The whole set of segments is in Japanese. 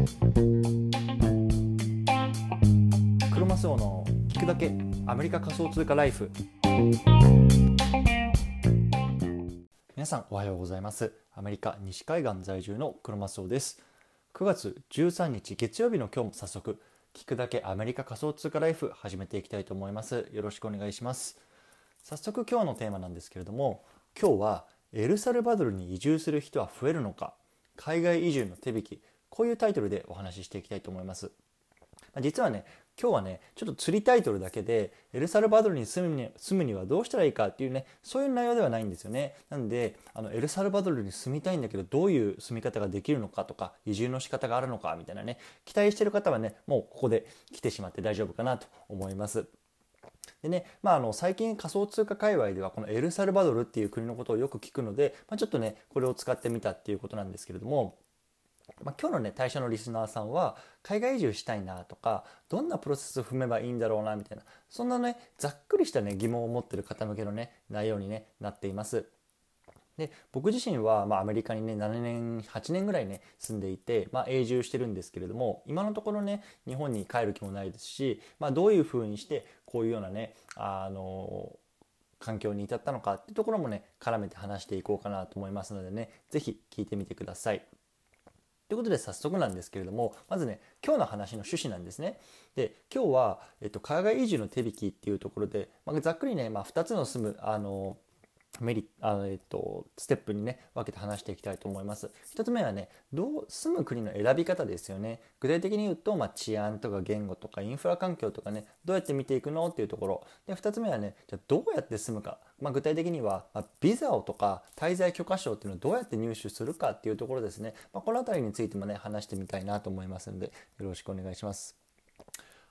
クロマスオの聞くだけアメリカ仮想通貨ライフ。皆さんおはようございます。アメリカ西海岸在住のクロマスオです。9月13日月曜日の今日も早速聞くだけアメリカ仮想通貨ライフ始めていきたいと思います。よろしくお願いします。早速今日のテーマなんですけれども今日はエルサルバドルに移住する人は増えるのか海外移住の手引きこういうタイトルでお話ししていきたいと思います。実はね今日はねちょっと釣りタイトルだけでエルサルバドルに住むに住むにはどうしたらいいかっていうねそういう内容ではないんですよね。なんであのエルサルバドルに住みたいんだけどどういう住み方ができるのかとか移住の仕方があるのかみたいなね期待してる方はねもうここで来てしまって大丈夫かなと思います。でね、まあ、あの最近仮想通貨界隈ではこのエルサルバドルっていう国のことをよく聞くので、まあ、ちょっとねこれを使ってみたっていうことなんですけれども、まあ、今日のね対象のリスナーさんは海外移住したいなとかどんなプロセスを踏めばいいんだろうなみたいなそんなねざっくりしたね疑問を持ってる方向けのね内容に、ね、なっています。で僕自身は、まあ、アメリカにね7年8年ぐらいね住んでいて、まあ、永住してるんですけれども今のところね日本に帰る気もないですし、まあ、どういうふうにしてこういうようなねあの環境に至ったのかっていうところもね絡めて話していこうかなと思いますのでね是非聞いてみてください。ということで早速なんですけれどもまずね今日の話の趣旨なんですね。で今日は、えっと、海外移住の手引きっていうところで、まあ、ざっくりね、まあ、2つの住むあのメリあの、えっと、ステップにね分けて話していきたいと思います。一つ目はねどう住む国の選び方ですよね。具体的に言うと、まあ、治安とか言語とかインフラ環境とかねどうやって見ていくのっていうところで2つ目はねじゃどうやって住むか、まあ、具体的には、まあ、ビザをとか滞在許可証っていうのをどうやって入手するかっていうところですね、まあ、この辺りについてもね話してみたいなと思いますのでよろしくお願いします。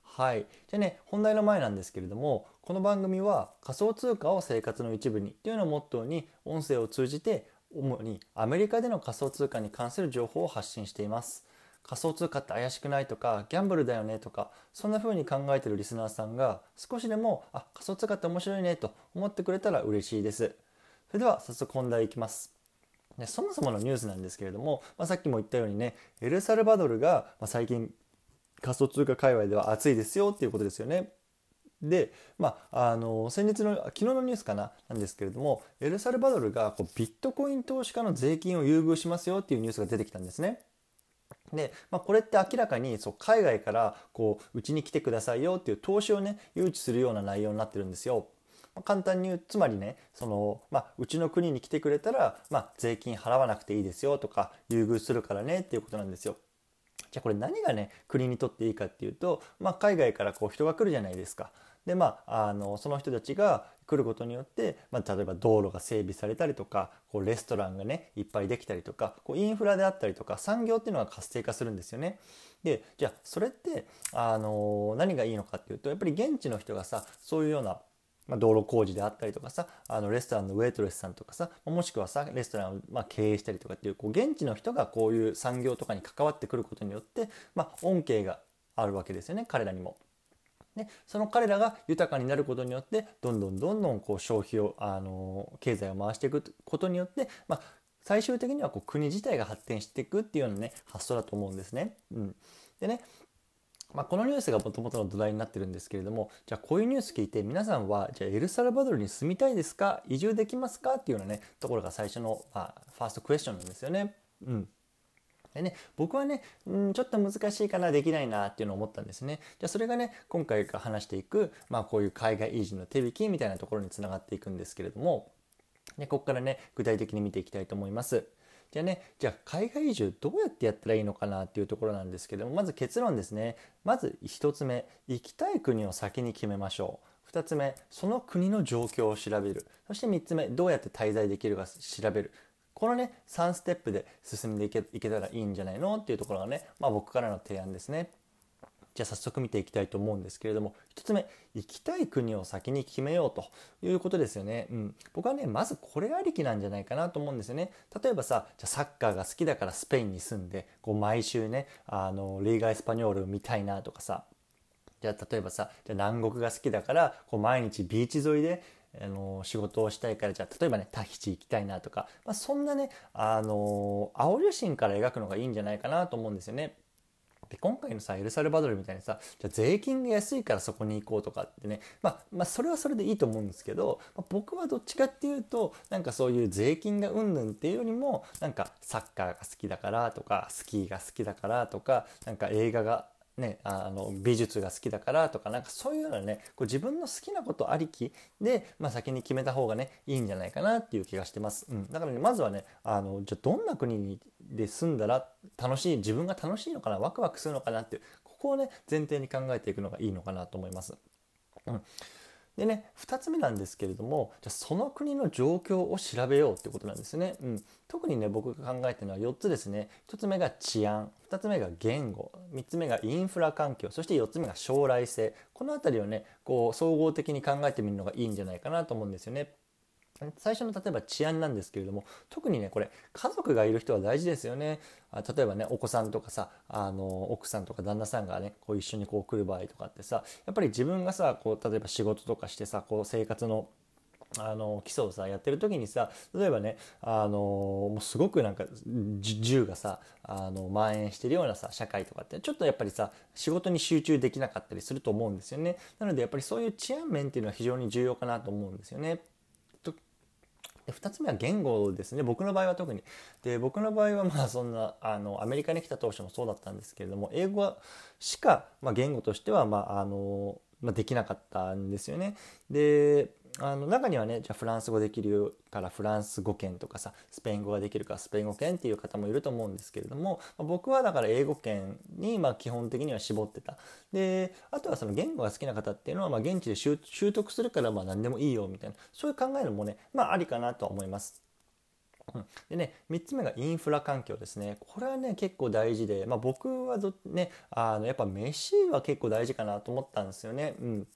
はい、じゃあね本題の前なんですけれどもこの番組は仮想通貨を生活の一部にっていうのをモットーに音声を通じて主にアメリカでの仮想通貨に関する情報を発信しています。仮想通貨って怪しくないとかギャンブルだよねとかそんな風に考えてるリスナーさんが少しでもあ仮想通貨って面白いねと思ってくれたら嬉しいですそれでは早速本題いきますでそもそものニュースなんですけれども、まあ、さっきも言ったようにねエルサルバドルが、最近仮想通貨界隈では熱いですよっていうことですよね。で、まあ、あの先日の昨日のニュースかななんですけれどもエルサルバドルがこうビットコイン投資家の税金を優遇しますよっていうニュースが出てきたんですね。で、まあ、これって明らかにそう海外からこううちに来てくださいよっていう投資をね誘致するような内容になってるんですよ。まあ、簡単に言うつまりねその、まあ、うちの国に来てくれたら、まあ、税金払わなくていいですよとか優遇するからねっていうことなんですよ。じゃあこれ何がね国にとっていいかっていうと、まあ、海外からこう人が来るじゃないですか。でまあ、あのその人たちが来ることによって、まあ、例えば道路が整備されたりとかこうレストランがねいっぱいできたりとかこうインフラであったりとか産業っていうのが活性化するんですよね。でじゃあそれってあの何がいいのかっていうとやっぱり現地の人がさそういうようなま、道路工事であったりとかさあのレストランのウェイトレスさんとかさもしくはさレストランをま経営したりとかっていうこう現地の人がこういう産業とかに関わってくることによって、まあ、恩恵があるわけですよね彼らにも。でその彼らが豊かになることによってどんどんどんどんこう消費をあの経済を回していくことによって、まあ、最終的にはこう国自体が発展していくっていうようなね発想だと思うんですね。うん、でねまあ、このニュースがもともとの土台になってるんですけれどもじゃあこういうニュース聞いて皆さんはじゃあエルサルバドルに住みたいですか？移住できますか？っていうようなねところが最初の、まあ、ファーストクエスチョンなんですよね。うんでね、僕はね、うん、ちょっと難しいかなできないなっていうのを思ったんですね。じゃあそれがね今回話していく、まあ、こういう海外移住の手引きみたいなところにつながっていくんですけれども、ね、ここからね具体的に見ていきたいと思います。じゃあね、じゃあ海外移住どうやってやったらいいのかなっていうところなんですけども、まず結論ですね。まず1つ目、行きたい国を先に決めましょう。2つ目、その国の状況を調べる。そして3つ目、どうやって滞在できるか調べる。このね、3ステップで進んでいけいけたらいいんじゃないの？っていうところがね、まあ僕からの提案ですね。じゃあ早速見ていきたいと思うんですけれども1つ目行きたい国を先に決めようということですよね、うん、僕はねまずこれありきなんじゃないかなと思うんですよね。例えばさじゃサッカーが好きだからスペインに住んでこう毎週ねあのリーガ・エスパニョール見たいなとかさ。じゃあ例えばさじゃ南国が好きだからこう毎日ビーチ沿いであの仕事をしたいからじゃあ例えばねタヒチ行きたいなとか、まあ、そんなねあの青写真から描くのがいいんじゃないかなと思うんですよね。で今回のさエルサルバドルみたいにさじゃ税金が安いからそこに行こうとかってね、まあ、まあそれはそれでいいと思うんですけど、まあ、僕はどっちかっていうとなんかそういう税金がうんぬんっていうよりもなんかサッカーが好きだからとかスキーが好きだからとかなんか映画がね、あの美術が好きだからとかなんかそういうようなねこう自分の好きなことありきで、まあ、先に決めた方がねいいんじゃないかなっていう気がしてます、うん、だからねまずはねあのじゃどんな国で住んだら楽しい自分が楽しいのかなワクワクするのかなっていうここをね前提に考えていくのがいいのかなと思います。うん。でね2つ目なんですけれどもじゃその国の状況を調べようってことなんですね。うん、特にね僕が考えてるのは4つですね。1つ目が治安2つ目が言語3つ目がインフラ環境そして4つ目が将来性この辺りをねこう総合的に考えてみるのがいいんじゃないかなと思うんですよね。最初の例えば治安なんですけれども特にねこれ家族がいる人は大事ですよね例えばねお子さんとかさあの奥さんとか旦那さんがねこう一緒にこう来る場合とかってさやっぱり自分がさこう例えば仕事とかしてさこう生活のあの基礎をさやってる時にさ例えばねあのもうすごくなんか銃がさあの蔓延してるようなさ社会とかってちょっとやっぱりさ仕事に集中できなかったりすると思うんですよねなのでやっぱりそういう治安面っていうのは非常に重要かなと思うんですよね。で2つ目は言語ですね。僕の場合は特に。で僕の場合はまあそんなあのアメリカに来た当初もそうだったんですけれども英語しか、まあ、言語としては、まああのまあ、できなかったんですよね。であの中にはねじゃあフランス語できるからフランス語圏とかさスペイン語ができるからスペイン語圏っていう方もいると思うんですけれども、まあ、僕はだから英語圏にまあ基本的には絞ってた。であとはその言語が好きな方っていうのはま現地で習得するからまあ何でもいいよみたいな。そういう考えのもねまあありかなとは思います。うん、でね3つ目がインフラ環境ですねこれはね結構大事で、まあ、僕はねあのやっぱ飯は結構大事かなと思ったんですよね。うん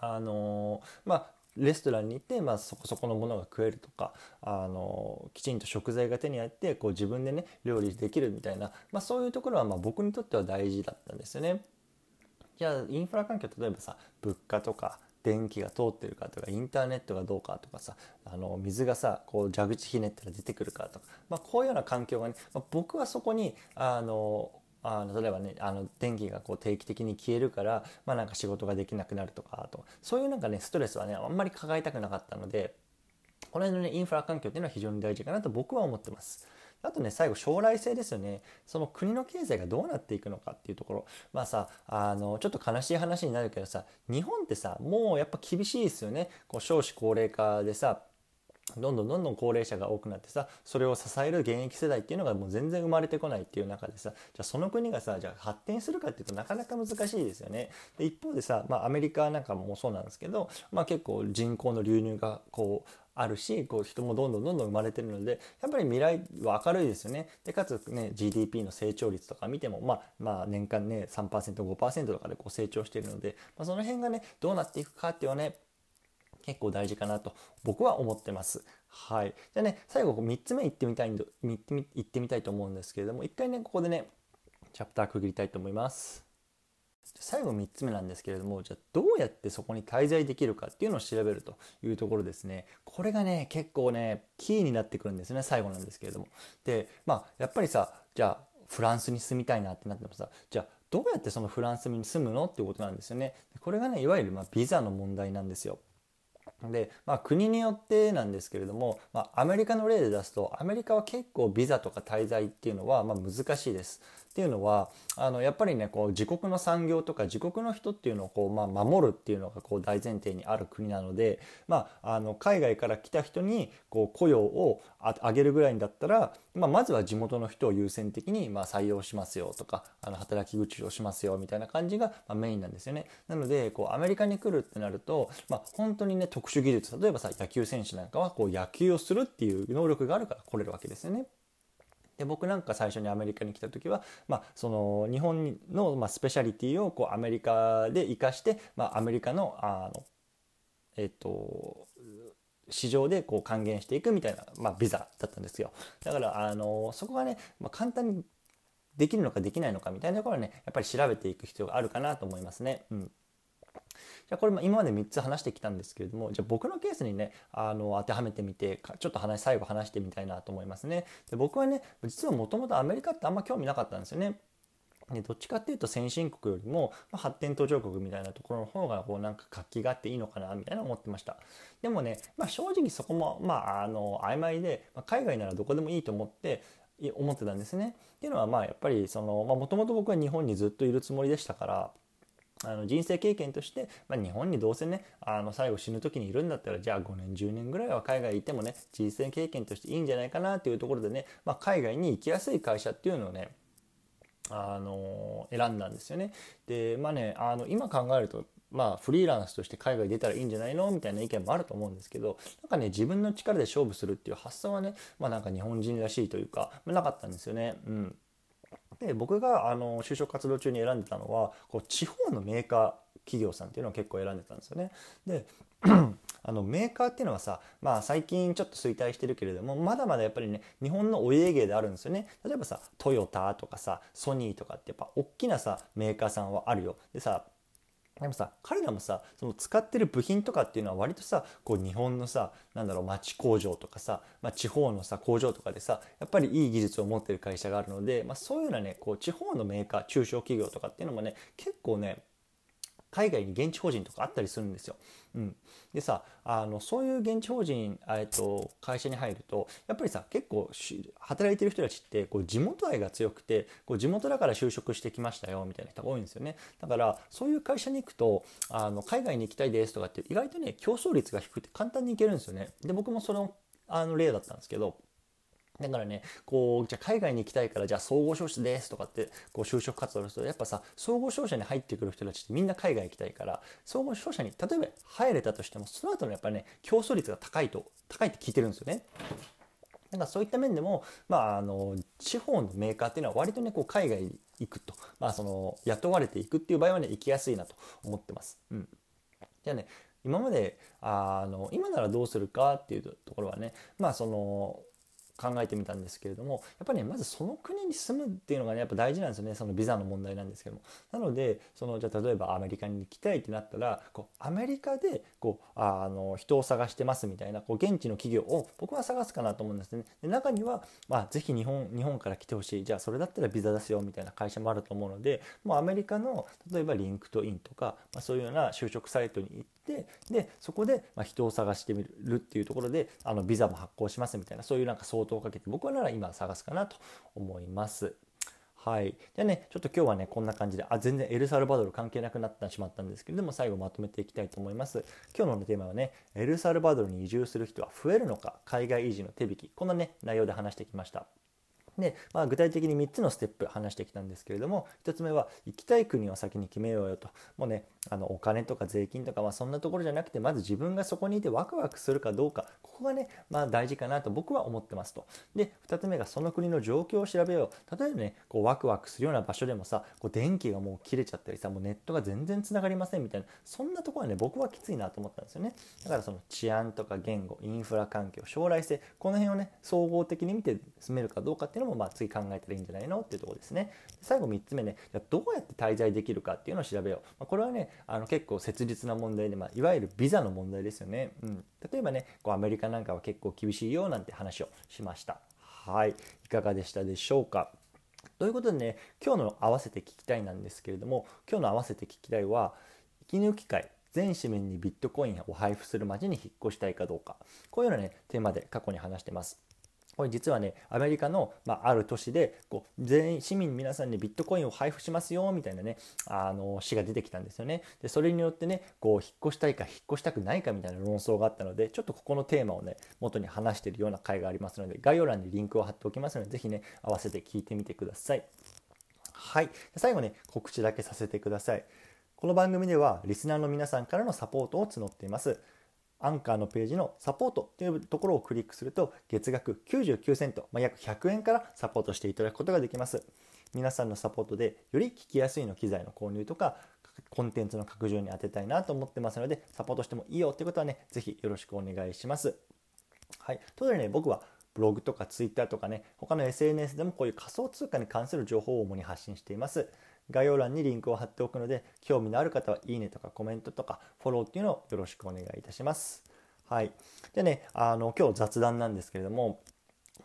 あのまあレストランに行って、まあ、そこそこのものが食えるとかあのきちんと食材が手に入ってこう自分でね料理できるみたいな、まあ、そういうところはまあ僕にとっては大事だったんですよね。じゃあインフラ環境例えばさ物価とか電気が通ってるかとかインターネットがどうかとかさあの水がさこう蛇口ひねったら出てくるかとか、まあ、こういうような環境がね、まあ、僕はそこにあのあの例えばねあの電気がこう定期的に消えるから、まあ、なんか仕事ができなくなるとかとそういうなんかねストレスはねあんまり抱えたくなかったのでこの辺のねインフラ環境っていうのは非常に大事かなと僕は思ってます。あとね最後将来性ですよね。その国の経済がどうなっていくのかっていうところ。まあさあのちょっと悲しい話になるけどさ日本ってさもうやっぱ厳しいですよね。こう少子高齢化でさどんどんどんどん高齢者が多くなってさそれを支える現役世代っていうのがもう全然生まれてこないっていう中でさじゃあその国がさじゃあ発展するかっていうとなかなか難しいですよね。で一方でさ、まあ、アメリカなんかもそうなんですけど、まあ、結構人口の流入がこうあるしこう人もどんどんどんどん生まれてるのでやっぱり未来は明るいですよね。でかつね GDP の成長率とか見てもまあまあ年間ね 3%5% とかでこう成長しているので、まあ、その辺がねどうなっていくかっていうのはね結構大事かなと僕は思ってます。はい。じゃあね、最後3つ目いってみたいんで、行ってみたいと思うんですけれども、一回ね、ここでね、チャプター区切りたいと思います。最後3つ目なんですけれどもじゃあどうやってそこに滞在できるかっていうのを調べるというところですねこれがね結構ねキーになってくるんですね最後なんですけれどもでまあやっぱりさじゃあフランスに住みたいなってなってもさじゃあどうやってそのフランスに住むのっていうことなんですよねこれがねいわゆるまビザの問題なんですよで、まあ、国によってなんですけれども、まあ、アメリカの例で出すとアメリカは結構ビザとか滞在っていうのはま難しいです。っていうのはあのやっぱりねこう自国の産業とか自国の人っていうのをこう、まあ、守るっていうのがこう大前提にある国なので、まあ、あの海外から来た人にこう雇用を上げるぐらいんだったら、まあ、まずは地元の人を優先的にま採用しますよとかあの働き口をしますよみたいな感じがまメインなんですよね。なのでこうアメリカに来るってなると、ま、本当にね特殊技術例えばさ野球選手なんかはこう野球をするっていう能力があるから来れるわけですよね。で僕なんか最初にアメリカに来た時は、まあ、その日本の、まあ、スペシャリティをこうアメリカで生かして、まあ、アメリカのあの、えっと、市場でこう還元していくみたいな、まあ、ビザだったんですよだからあのそこがね、まあ、簡単にできるのかできないのかみたいなところはねやっぱり調べていく必要があるかなと思いますね。うんじゃあこれ今まで3つ話してきたんですけれどもじゃあ僕のケースにねあの当てはめてみてちょっと話最後話してみたいなと思いますね。で僕はね実はもともとアメリカってあんま興味なかったんですよね。でどっちかっていうと先進国よりも、ま、発展途上国みたいなところの方がこうなんか活気があっていいのかなみたいな思ってましたでもね、まあ、正直そこもまああの曖昧で、まあ、海外ならどこでもいいと思って思ってたんですねっていうのはまあやっぱりそのもともと僕は日本にずっといるつもりでしたからあの人生経験として、まあ、日本にどうせねあの最後死ぬ時にいるんだったらじゃあ5年10年ぐらいは海外いてもね人生経験としていいんじゃないかなっていうところでね、まあ、海外に行きやすい会社っていうのをねあの選んだんですよね。でまあねあの今考えるとまあフリーランスとして海外出たらいいんじゃないのみたいな意見もあると思うんですけどなんかね自分の力で勝負するっていう発想はねまあなんか日本人らしいというかまなかったんですよね。うんで僕があの就職活動中に選んでたのはこう地方のメーカー企業さんっていうのを結構選んでたんですよね。で あのメーカーっていうのはさ、まあ、最近ちょっと衰退してるけれどもまだまだやっぱりね日本のお家芸であるんですよね例えばさトヨタとかさソニーとかってやっぱ大きなさメーカーさんはあるよでさでもさ彼らもさその使ってる部品とかっていうのは割とさこう日本のさなんだろう町工場とかさ、まあ、地方のさ工場とかでさやっぱりいい技術を持ってる会社があるので、まあ、そういうようなねこう地方のメーカー中小企業とかっていうのもね結構ね海外に現地法人とかあったりするんですよ。うん、でさあのそういう現地法人、えっと、会社に入るとやっぱりさ結構働いてる人たちってこう地元愛が強くてこう地元だから就職してきましたよみたいな人が多いんですよね。だからそういう会社に行くとあの海外に行きたいですとかって意外とね競争率が低くて簡単に行けるんですよね。で僕もそのあの例だったんですけどだからね、こう、じゃあ海外に行きたいから、じゃあ総合商社ですとかって、こう就職活動すると、やっぱさ、総合商社に入ってくる人たちってみんな海外行きたいから、総合商社に例えば入れたとしても、その後のやっぱりね、競争率が高いと、高いって聞いてるんですよね。だからそういった面でも、まあ、あの地方のメーカーっていうのは割とねこう海外に行くと、まあ、その雇われていくっていう場合はね行きやすいなと思ってます。うん、じゃあね今まであの今ならどうするかっていうところはねまあその考えてみたんですけれどもやっぱりねまずその国に住むっていうのがねやっぱ大事なんですよねそのビザの問題なんですけども。なのでそのじゃあ例えばアメリカに行きたいってなったらこうアメリカでこうあの人を探してますみたいなこう現地の企業を僕は探すかなと思うんですね。で中には、まあ、ぜひ日本日本から来てほしい。じゃあそれだったらビザ出すよみたいな会社もあると思うのでもうアメリカの例えば LinkedIn とか、まあ、そういうような就職サイトに行っててでそこでま人を探してみるっていうところであのビザも発行しますみたいなそういうなんか相当をかけて僕はなら今探すかなと思います。はい。じゃあね、ちょっと今日はね、こんな感じで、あ、全然エルサルバドル関係なくなってしまったんですけれども、最後まとめていきたいと思います。今日のテーマはね、エルサルバドルに移住する人は増えるのか、海外移住の手引き、こんなね、内容で話してきました。で、まあ、具体的に3つのステップ話してきたんですけれども1つ目は行きたい国を先に決めようよと。もうねあのお金とか税金とか、まあ、そんなところじゃなくてまず自分がそこにいてワクワクするかどうか。ここがね、まあ、大事かなと僕は思ってますと。で2つ目がその国の状況を調べよう。例えばねこうワクワクするような場所でもさこう電気がもう切れちゃったりさもうネットが全然つながりませんみたいなそんなところはね僕はきついなと思ったんですよね。だからその治安とか言語インフラ環境将来性この辺をね総合的に見て進めるかどうかっていうのももまあ次考えてらいいんじゃないのっていうところですね。最後3つ目ね、じゃどうやって滞在できるかっていうのを調べよう。まあ、これはね、あの結構切実な問題で、まあ、いわゆるビザの問題ですよね。うん、例えばね、こうアメリカなんかは結構厳しいよなんて話をしました。はい、いかがでしたでしょうか。ということでね、今日の合わせて聞きたいなんですけれども、今日の合わせて聞きたいは、息抜き会、全市民にビットコインを配布する街に引っ越したいかどうか。こういうようなね、テーマで過去に話してます。これ実はねアメリカの、まあ、ある都市でこう全員市民皆さんにビットコインを配布しますよみたいなねあの市が出てきたんですよね。でそれによってねこう引っ越したいか引っ越したくないかみたいな論争があったのでちょっとここのテーマをね元に話しているような回がありますので概要欄にリンクを貼っておきますので是非ね合わせて聞いてみてください。はい。最後ね告知だけさせてください。この番組ではリスナーの皆さんからのサポートを募っています。アンカーのページのサポートというところをクリックすると月額99セント、まあ、約100円からサポートしていただくことができます。皆さんのサポートでより聞きやすいの機材の購入とかコンテンツの拡充に当てたいなと思ってますのでサポートしてもいいよということはね是非よろしくお願いします。はい、ということでね僕はブログとかツイッターとかね他の SNS でもこういう仮想通貨に関する情報を主に発信しています。概要欄にリンクを貼っておくので興味のある方はいいねとかコメントとかフォローっていうのをよろしくお願いいたします。はい。でね、あの今日雑談なんですけれども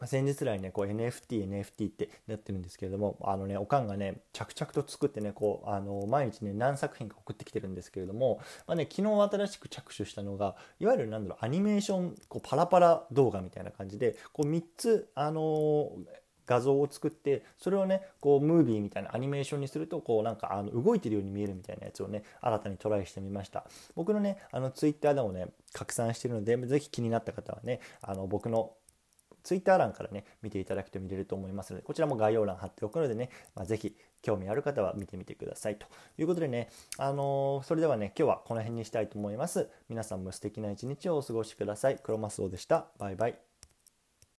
先日来ねこう NFT、NFT ってなってるんですけれどもあのねおかんがね着々と作ってねこうあの毎日ね何作品か送ってきてるんですけれども、まあね、昨日新しく着手したのがいわゆるなんだろうアニメーションこうパラパラ動画みたいな感じでこう3つあの画像を作ってそれをねこうムービーみたいなアニメーションにするとこうなんかあの動いてるように見えるみたいなやつをね新たにトライしてみました僕のねあのツイッターでもね拡散してるのでぜひ気になった方はねあの僕のツイッター欄からね、見ていただくと見れると思いますので、こちらも概要欄貼っておくのでね、まあ、ぜひ興味ある方は見てみてください。ということでね、あのー、それではね、今日はこの辺にしたいと思います。皆さんも素敵な一日をお過ごしください。クロマスオでした。バイバイ。